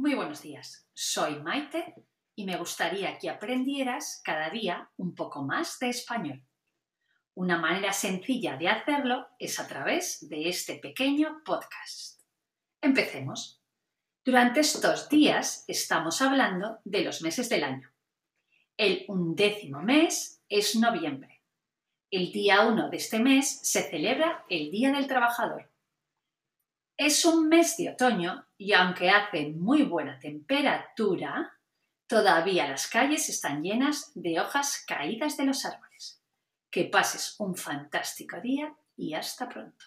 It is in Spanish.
Muy buenos días, soy Maite y me gustaría que aprendieras cada día un poco más de español. Una manera sencilla de hacerlo es a través de este pequeño podcast. Empecemos. Durante estos días estamos hablando de los meses del año. El undécimo mes es noviembre. El día 1 de este mes se celebra el Día del Trabajador es un mes de otoño y aunque hace muy buena temperatura, todavía las calles están llenas de hojas caídas de los árboles. Que pases un fantástico día y hasta pronto.